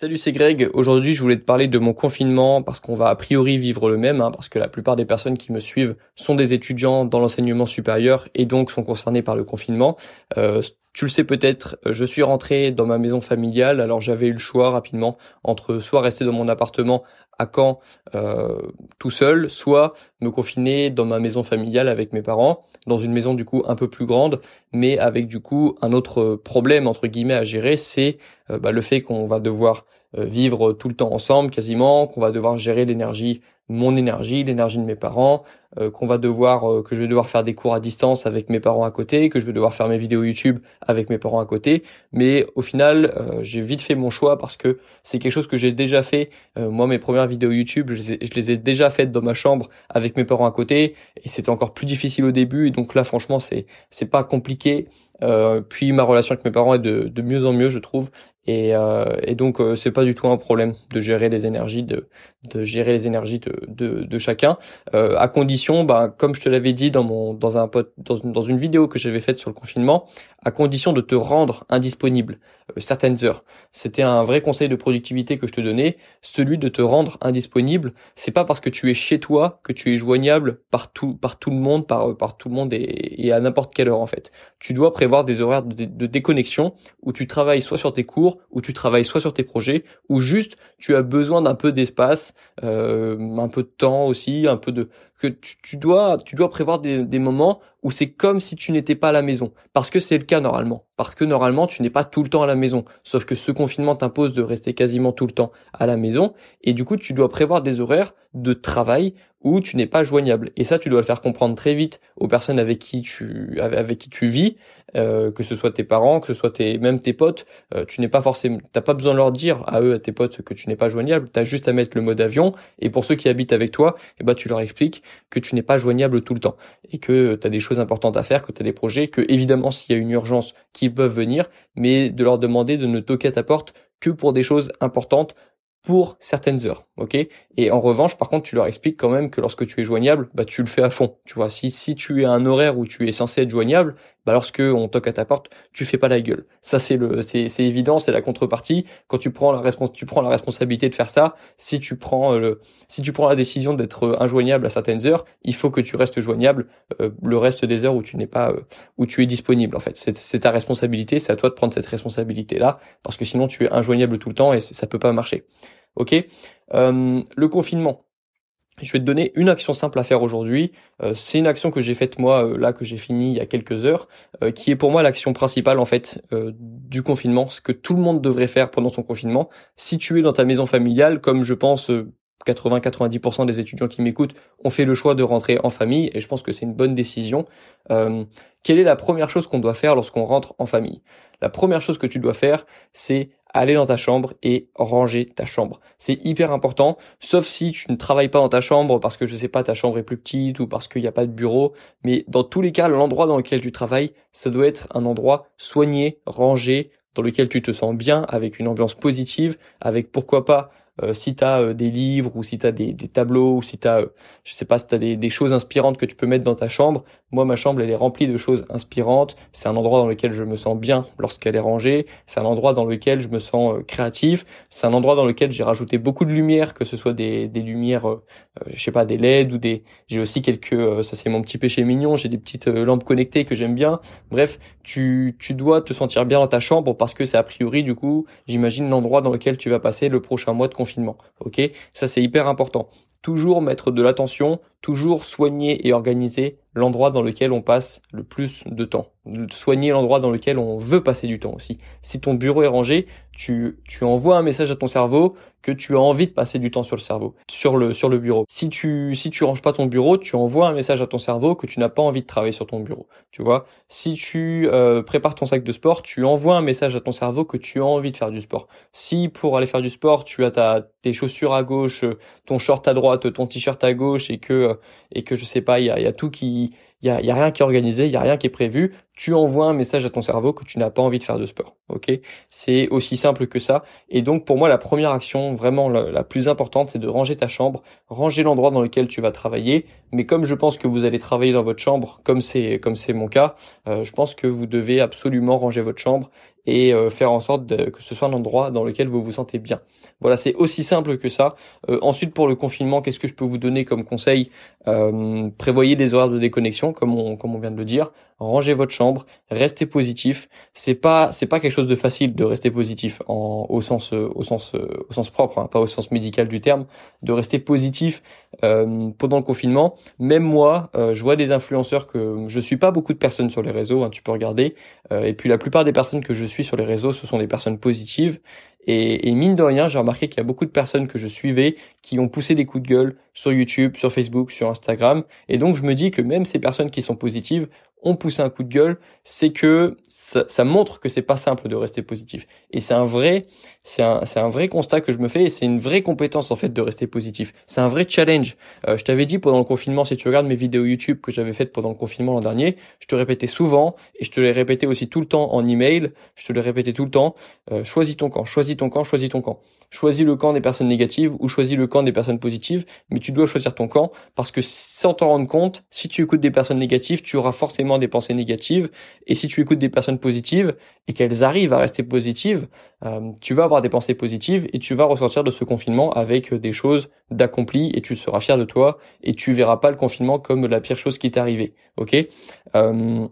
Salut, c'est Greg. Aujourd'hui, je voulais te parler de mon confinement parce qu'on va a priori vivre le même, hein, parce que la plupart des personnes qui me suivent sont des étudiants dans l'enseignement supérieur et donc sont concernés par le confinement. Euh, tu le sais peut-être, je suis rentré dans ma maison familiale, alors j'avais eu le choix rapidement entre soit rester dans mon appartement à Caen euh, tout seul, soit me confiner dans ma maison familiale avec mes parents, dans une maison du coup un peu plus grande, mais avec du coup un autre problème entre guillemets à gérer, c'est euh, bah, le fait qu'on va devoir euh, vivre tout le temps ensemble quasiment, qu'on va devoir gérer l'énergie, mon énergie, l'énergie de mes parents, euh, qu'on va devoir, que je vais devoir faire des cours à distance avec mes parents à côté, que je vais devoir faire mes vidéos YouTube avec mes parents à côté. Mais au final, j'ai vite fait mon choix parce que c'est quelque chose que j'ai déjà fait. moi, mes premières vidéos YouTube, je les, ai, je les ai déjà faites dans ma chambre avec mes parents à côté, et c'était encore plus difficile au début. Et donc là, franchement, c'est c'est pas compliqué. Euh, puis ma relation avec mes parents est de, de mieux en mieux, je trouve. Et, euh, et donc euh, c'est pas du tout un problème de gérer les énergies de, de gérer les énergies de, de, de chacun, euh, à condition, bah, comme je te l'avais dit dans mon dans un dans une, dans une vidéo que j'avais faite sur le confinement, à condition de te rendre indisponible euh, certaines heures. C'était un vrai conseil de productivité que je te donnais, celui de te rendre indisponible. C'est pas parce que tu es chez toi que tu es joignable par tout par tout le monde, par par tout le monde et, et à n'importe quelle heure en fait. Tu dois prévoir des horaires de, déconnexion où tu travailles soit sur tes cours où tu travailles soit sur tes projets, ou juste tu as besoin d'un peu d'espace, euh, un peu de temps aussi, un peu de que tu, dois tu dois prévoir des moments où c'est comme si tu n'étais pas à la maison, parce que c'est le cas normalement, parce que normalement tu n'es pas tout le temps à la maison, sauf que ce confinement t'impose de rester quasiment tout le temps à la maison, et du coup tu dois prévoir des horaires de travail où tu n'es pas joignable. Et ça, tu dois le faire comprendre très vite aux personnes avec qui tu avec qui tu vis, euh, que ce soit tes parents, que ce soit tes même tes potes. Euh, tu n'es pas forcément, t'as pas besoin de leur dire à eux, à tes potes, que tu n'es pas joignable. T'as juste à mettre le mode avion. Et pour ceux qui habitent avec toi, eh ben tu leur expliques que tu n'es pas joignable tout le temps et que tu as des choses importantes à faire, que tu as des projets, que évidemment s'il y a une urgence, qu'ils peuvent venir, mais de leur demander de ne toquer à ta porte que pour des choses importantes pour certaines heures, ok? Et en revanche, par contre, tu leur expliques quand même que lorsque tu es joignable, bah tu le fais à fond. Tu vois, si si tu es à un horaire où tu es censé être joignable, bah lorsque on toque à ta porte, tu fais pas la gueule. Ça c'est le c'est c'est évident, c'est la contrepartie. Quand tu prends la respons tu prends la responsabilité de faire ça, si tu prends euh, le si tu prends la décision d'être euh, injoignable à certaines heures, il faut que tu restes joignable euh, le reste des heures où tu n'es pas où tu es disponible en fait. C'est c'est ta responsabilité, c'est à toi de prendre cette responsabilité là parce que sinon tu es injoignable tout le temps et ça peut pas marcher. Ok? Euh, le confinement. Je vais te donner une action simple à faire aujourd'hui. Euh, c'est une action que j'ai faite moi euh, là que j'ai fini il y a quelques heures, qui est pour moi l'action principale en fait du confinement, ce que tout le monde devrait faire pendant son confinement. Si tu es dans ta maison familiale, comme je pense 80-90% des étudiants qui m'écoutent ont fait le choix de rentrer en famille et je pense que c'est une bonne décision. quelle est la première chose qu'on doit faire lorsqu'on rentre en famille? La première chose que tu dois faire, c'est aller dans ta chambre et ranger ta chambre. C'est hyper important, sauf si tu ne travailles pas dans ta chambre parce que je sais pas, ta chambre est plus petite ou parce qu'il n'y a pas de bureau. Mais dans tous les cas, l'endroit dans lequel tu travailles, ça doit être un endroit soigné, rangé, dans lequel tu te sens bien, avec une ambiance positive, avec pourquoi pas euh, si tu as euh, des livres ou si tu as des, des, tableaux ou si tu as, euh, je sais pas, si tu des, des, choses inspirantes que tu peux mettre dans ta chambre. Moi, ma chambre, elle est remplie de choses inspirantes. C'est un endroit dans lequel je me sens bien lorsqu'elle est rangée. C'est un endroit dans lequel je me sens créatif. C'est un endroit dans lequel j'ai rajouté beaucoup de lumière, que ce soit des, des lumières, je sais pas, des LED ou des... J'ai aussi quelques... ça, c'est mon petit péché mignon. J'ai des petites lampes connectées que j'aime bien. Bref, tu, tu dois te sentir bien dans ta chambre parce que c'est a priori, du coup, j'imagine l'endroit dans lequel tu vas passer le prochain mois de confinement Ok, ça c'est hyper important. Toujours mettre de l'attention, toujours soigner et organiser l'endroit dans lequel on passe le plus de temps. Soigner l'endroit dans lequel on veut passer du temps aussi. Si ton bureau est rangé, tu, envoies un message à ton cerveau que tu as envie de passer du temps sur le cerveau, sur le bureau. Si tu, si tu ranges pas ton bureau, tu envoies un message à ton cerveau que tu n'as pas envie de travailler sur ton bureau. Tu vois? Si tu euh, prépares ton sac de sport, tu envoies un message à ton cerveau que tu as envie de faire du sport. Si pour aller faire du sport, tu as ta, tes chaussures à gauche, ton short à droite, ton t-shirt à gauche et que, et que je sais pas, il y a, tout qui, il y a, rien qui est organisé, il y a rien qui est prévu, tu envoies un message à ton cerveau que tu n'as pas envie de faire de sport. Ok, c'est aussi simple que ça. Et donc pour moi, la première action vraiment la, plus importante, c'est de ranger ta chambre, ranger l'endroit dans lequel tu vas travailler. Mais comme je pense que vous allez travailler dans votre chambre, comme c'est comme c'est mon cas, euh, je pense que vous devez absolument ranger votre chambre et faire en sorte que ce soit un endroit dans lequel vous vous sentez bien. Voilà, c'est aussi simple que ça. ensuite, pour le confinement, qu'est-ce que je peux vous donner comme conseil? Prévoyez des horaires de déconnexion, comme on, comme on vient de le dire. Rangez votre chambre, restez positif. C'est pas c'est pas quelque chose de facile de rester positif au sens propre, hein, pas au sens médical du terme, de rester positif euh, pendant le confinement. Même moi, euh, je vois des influenceurs que je suis pas beaucoup de personnes sur les réseaux, hein, tu peux regarder. Euh, et puis la plupart des personnes que je suis sur les réseaux, ce sont des personnes positives. Et, et mine de rien, j'ai remarqué qu'il y a beaucoup de personnes que je suivais qui ont poussé des coups de gueule sur YouTube, sur Facebook, sur Instagram. Et donc je me dis que même ces personnes qui sont positives ont poussé un coup de gueule, c'est que ça, ça, montre que c'est pas simple de rester positif. Et c'est un vrai, c'est un, c'est un vrai constat que je me fais et c'est une vraie compétence en fait de rester positif. C'est un vrai challenge. Euh, je t'avais dit pendant le confinement, si tu regardes mes vidéos YouTube que j'avais faites pendant le confinement l'an dernier, je te répétais souvent et je te l'ai répété aussi tout le temps en email. Je te l'ai répété tout le temps. Euh, choisis ton camp, choisis ton camp, choisis ton camp. Choisis le camp des personnes négatives ou choisis le camp des personnes positives, mais tu dois choisir ton camp parce que sans t'en rendre compte, si tu écoutes des personnes négatives, tu auras forcément des pensées négatives. Et si tu écoutes des personnes positives et qu'elles arrivent à rester positives, euh, tu vas avoir des pensées positives et tu vas ressortir de ce confinement avec des choses d'accomplies et tu seras fier de toi et tu verras pas le confinement comme la pire chose qui t'est arrivée. Ok? Euh,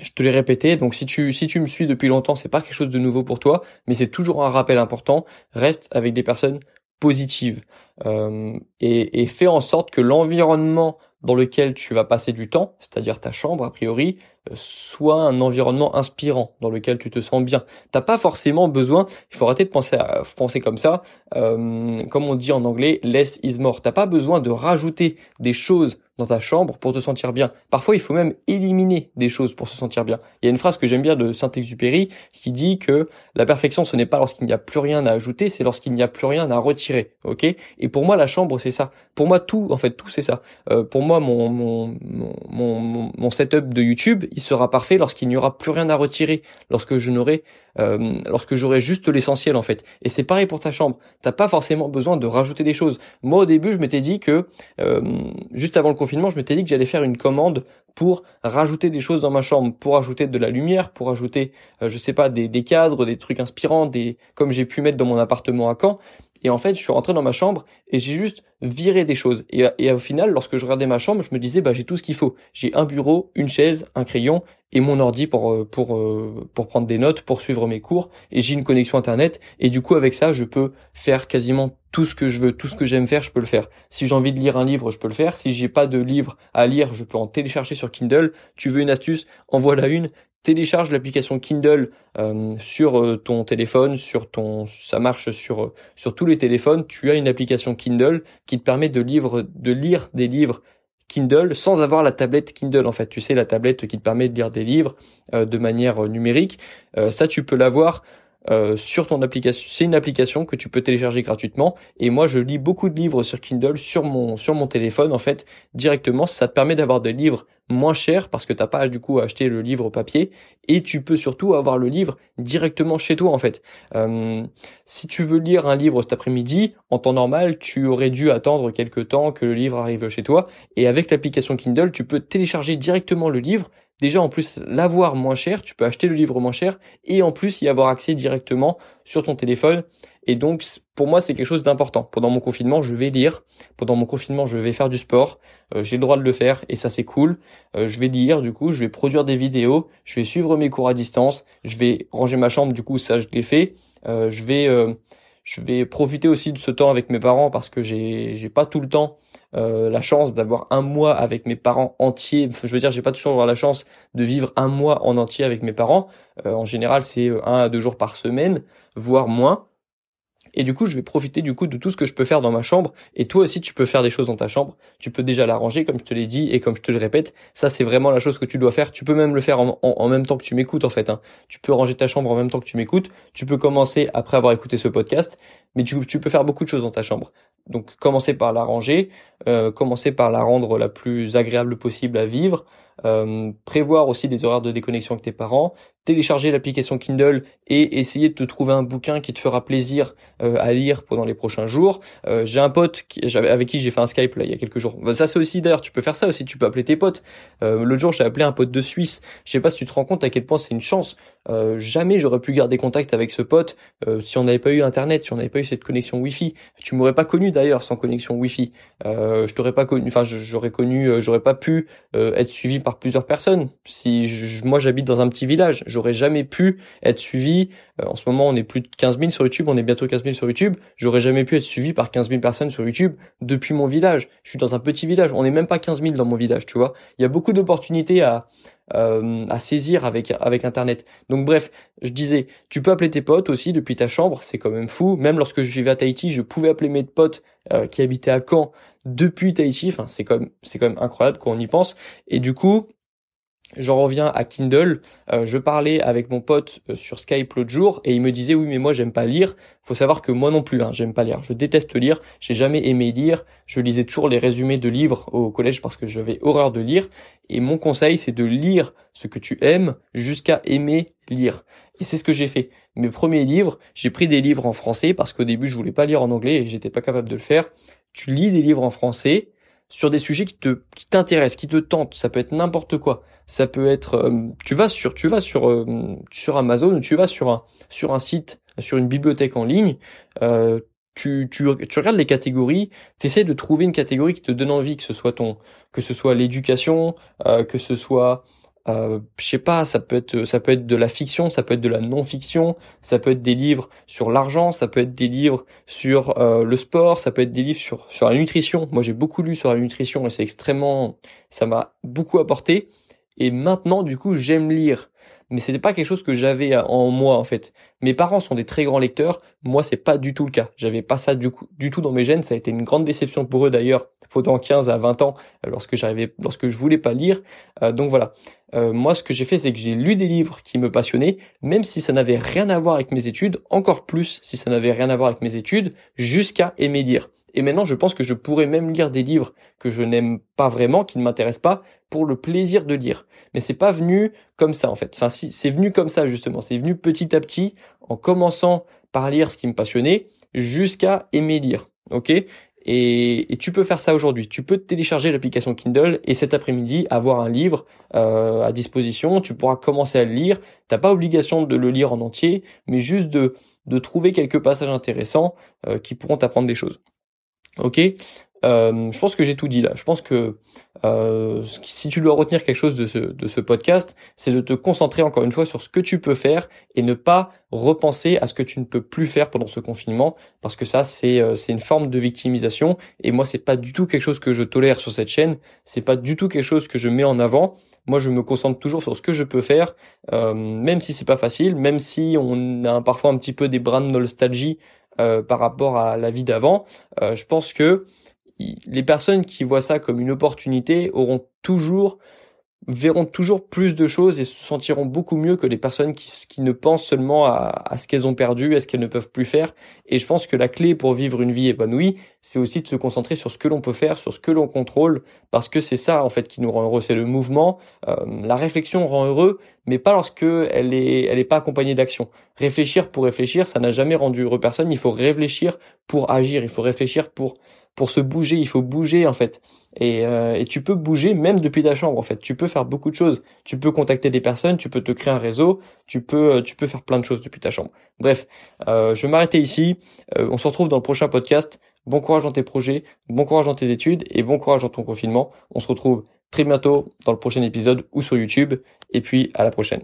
je te l'ai répété, donc si tu si tu me suis depuis longtemps, c'est pas quelque chose de nouveau pour toi, mais c'est toujours un rappel important. Reste avec des personnes positives euh, et, et fais en sorte que l'environnement dans lequel tu vas passer du temps, c'est-à-dire ta chambre a priori, euh, soit un environnement inspirant dans lequel tu te sens bien. T'as pas forcément besoin, il faut arrêter de penser à penser comme ça, euh, comme on dit en anglais, less is more. T'as pas besoin de rajouter des choses dans ta chambre pour te sentir bien. Parfois, il faut même éliminer des choses pour se sentir bien. Il y a une phrase que j'aime bien de Saint-Exupéry qui dit que la perfection, ce n'est pas lorsqu'il n'y a plus rien à ajouter, c'est lorsqu'il n'y a plus rien à retirer. Ok? Pour moi, la chambre, c'est ça. Pour moi, tout, en fait, tout, c'est ça. Euh, pour moi, mon, mon, mon, mon, setup de YouTube, il sera parfait lorsqu'il n'y aura plus rien à retirer, lorsque je n'aurai euh, lorsque j'aurai juste l'essentiel en fait. Et c'est pareil pour ta chambre. T'as pas forcément besoin de rajouter des choses. Moi au début, je m'étais dit que euh, juste avant le confinement, je m'étais dit que j'allais faire une commande pour rajouter des choses dans ma chambre, pour ajouter de la lumière, pour ajouter, je sais pas, des, des cadres, des trucs inspirants, des comme j'ai pu mettre dans mon appartement à Caen. Et en fait, je suis rentré dans ma chambre et j'ai juste viré des choses. Et, au final, lorsque je regardais ma chambre, je me disais, bah, j'ai tout ce qu'il faut. J'ai un bureau, une chaise, un crayon et mon ordi pour, euh, pour, euh, pour prendre des notes, pour suivre mes cours. Et j'ai une connexion Internet. Et du coup, avec ça, je peux faire quasiment tout ce que je veux, tout ce que j'aime faire, je peux le faire. Si j'ai envie de lire un livre, je peux le faire. Si j'ai pas de livre à lire, je peux en télécharger sur Kindle. Tu veux une astuce? Envoie la une télécharge l'application Kindle euh, sur euh, ton téléphone, sur ton, ça marche sur sur tous les téléphones. Tu as une application Kindle qui te permet de, de lire des livres Kindle sans avoir la tablette Kindle en fait. Tu sais la tablette qui te permet de lire des livres euh, de manière numérique. ça tu peux l'avoir euh, sur ton application. C'est une application que tu peux télécharger gratuitement. Et moi, je lis beaucoup de livres sur Kindle sur mon sur mon téléphone en fait directement. Ça te permet d'avoir des livres moins chers parce que t'as pas du coup à acheter le livre papier et tu peux surtout avoir le livre directement chez toi en fait. Euh, si tu veux lire un livre cet après-midi, en temps normal, tu aurais dû attendre quelques temps que le livre arrive chez toi. Et avec l'application Kindle, tu peux télécharger directement le livre déjà en plus l'avoir moins cher, tu peux acheter le livre moins cher et en plus y avoir accès directement sur ton téléphone. Et donc pour moi c'est quelque chose d'important. Pendant mon confinement je vais lire, pendant mon confinement je vais faire du sport, euh, j'ai le droit de le faire et ça c'est cool. Euh, je vais lire du coup, je vais produire des vidéos, je vais suivre mes cours à distance, je vais ranger ma chambre du coup ça je l'ai fait. Euh, je vais je vais profiter aussi de ce temps avec mes parents parce que j'ai j'ai pas tout le temps euh, la chance d'avoir un mois avec mes parents entiers. Je veux dire, j'ai pas toujours la chance de vivre un mois en entier avec mes parents. Euh, en général, c'est euh, un à deux jours par semaine, voire moins. Et du coup, je vais profiter du coup de tout ce que je peux faire dans ma chambre. Et toi aussi, tu peux faire des choses dans ta chambre. Tu peux déjà la ranger, comme je te l'ai dit, et comme je te le répète. Ça, c'est vraiment la chose que tu dois faire. Tu peux même le faire en, même temps que tu m'écoutes, en fait. Hein. Tu peux ranger ta chambre en même temps que tu m'écoutes. Tu peux commencer après avoir écouté ce podcast. Mais tu, peux faire beaucoup de choses dans ta chambre. Donc, commencer par la ranger, euh, commencer par la rendre la plus agréable possible à vivre, euh, prévoir aussi des horaires de déconnexion avec tes parents, télécharger l'application Kindle et essayer de te trouver un bouquin qui te fera plaisir euh, à lire pendant les prochains jours. Euh, j'ai un pote qui, avec qui j'ai fait un Skype là il y a quelques jours. Bah, ça c'est aussi d'ailleurs, tu peux faire ça aussi, tu peux appeler tes potes. Euh, L'autre jour j'ai appelé un pote de Suisse. Je sais pas si tu te rends compte à quel point c'est une chance. Euh, jamais j'aurais pu garder contact avec ce pote euh, si on n'avait pas eu internet, si on n'avait pas eu cette connexion Wi-Fi. Tu m'aurais pas connu d'ailleurs sans connexion Wi-Fi. Euh, je t'aurais pas connu, enfin j'aurais connu, euh, j'aurais pas pu être suivi par plusieurs personnes. Si moi j'habite dans un petit village, j'aurais jamais pu être suivi. en ce moment on est plus de 15 000 sur YouTube, on est bientôt 15 000 sur YouTube. J'aurais jamais pu être suivi par 15 000 personnes sur YouTube depuis mon village. Je suis dans un petit village, on n'est même pas 15 000 dans mon village, tu vois. Il y a beaucoup d'opportunités à euh, à saisir avec avec internet. Donc bref, je disais, tu peux appeler tes potes aussi depuis ta chambre, c'est quand même fou. Même lorsque je vivais à Tahiti, je pouvais appeler mes potes euh, qui habitaient à Caen depuis Tahiti. Enfin, c'est quand même c'est quand même incroyable quand on y pense. Et du coup, J'en reviens à Kindle. Euh, je parlais avec mon pote euh, sur Skype l'autre jour et il me disait oui mais moi j'aime pas lire. Faut savoir que moi non plus hein, j'aime pas lire. Je déteste lire. J'ai jamais aimé lire. Je lisais toujours les résumés de livres au collège parce que j'avais horreur de lire. Et mon conseil c'est de lire ce que tu aimes jusqu'à aimer lire. Et c'est ce que j'ai fait. Mes premiers livres, j'ai pris des livres en français parce qu'au début je voulais pas lire en anglais et j'étais pas capable de le faire. Tu lis des livres en français sur des sujets qui te qui t'intéressent, qui te tentent. Ça peut être n'importe quoi. Ça peut être euh, tu vas sur tu vas sur euh, sur Amazon ou tu vas sur un sur un site, sur une bibliothèque en ligne, euh, tu, tu, tu regardes les catégories, tu essaies de trouver une catégorie qui te donne envie, que ce soit ton que ce soit l'éducation, que ce soit euh, je sais pas, ça peut être ça peut être de la fiction, ça peut être de la non-fiction, ça peut être des livres sur l'argent, ça peut être des livres sur euh, le sport, ça peut être des livres sur sur la nutrition. Moi, j'ai beaucoup lu sur la nutrition et c'est extrêmement ça m'a beaucoup apporté et maintenant du coup, j'aime lire mais c'était pas quelque chose que j'avais en moi en fait. Mes parents sont des très grands lecteurs, moi c'est pas du tout le cas. J'avais pas ça du, coup, du tout dans mes gènes, ça a été une grande déception pour eux d'ailleurs pendant 15 à 20 ans lorsque j'arrivais lorsque je voulais pas lire. Euh, donc voilà. Euh, moi ce que j'ai fait c'est que j'ai lu des livres qui me passionnaient, même si ça n'avait rien à voir avec mes études, encore plus si ça n'avait rien à voir avec mes études, jusqu'à aimer lire. Et maintenant, je pense que je pourrais même lire des livres que je n'aime pas vraiment, qui ne m'intéressent pas, pour le plaisir de lire. Mais c'est pas venu comme ça, en fait. Enfin, c'est venu comme ça, justement. C'est venu petit à petit, en commençant par lire ce qui me passionnait, jusqu'à aimer lire. Ok? Et, tu peux faire ça aujourd'hui. Tu peux télécharger l'application Kindle et cet après-midi avoir un livre euh, à disposition. Tu pourras commencer à le lire. T'as pas obligation de le lire en entier, mais juste de de trouver quelques passages intéressants euh, qui pourront t'apprendre des choses. Ok, euh, je pense que j'ai tout dit là. Je pense que euh, si tu dois retenir quelque chose de ce, de ce podcast, c'est de te concentrer encore une fois sur ce que tu peux faire et ne pas repenser à ce que tu ne peux plus faire pendant ce confinement, parce que ça c'est euh, une forme de victimisation et moi c'est pas du tout quelque chose que je tolère sur cette chaîne. C'est pas du tout quelque chose que je mets en avant. Moi, je me concentre toujours sur ce que je peux faire, euh, même si c'est pas facile, même si on a parfois un petit peu des brins de nostalgie euh, par rapport à la vie d'avant. Euh, je pense que les personnes qui voient ça comme une opportunité auront toujours verront toujours plus de choses et se sentiront beaucoup mieux que les personnes qui, qui ne pensent seulement à, à ce qu'elles ont perdu, à ce qu'elles ne peuvent plus faire. Et je pense que la clé pour vivre une vie épanouie, c'est aussi de se concentrer sur ce que l'on peut faire, sur ce que l'on contrôle, parce que c'est ça en fait qui nous rend heureux, c'est le mouvement. Euh, la réflexion rend heureux, mais pas lorsque elle est, elle est pas accompagnée d'action. Réfléchir pour réfléchir, ça n'a jamais rendu heureux personne. Il faut réfléchir pour agir, il faut réfléchir pour pour se bouger, il faut bouger en fait. Et, euh, et, tu peux bouger même depuis ta chambre en fait. Tu peux faire beaucoup de choses. Tu peux contacter des personnes, tu peux te créer un réseau, tu peux euh, tu peux faire plein de choses depuis ta chambre. Bref, euh, je vais m'arrêter ici. Euh, on se retrouve dans le prochain podcast. Bon courage dans tes projets, bon courage dans tes études et bon courage dans ton confinement. On se retrouve très bientôt dans le prochain épisode ou sur YouTube. Et puis à la prochaine.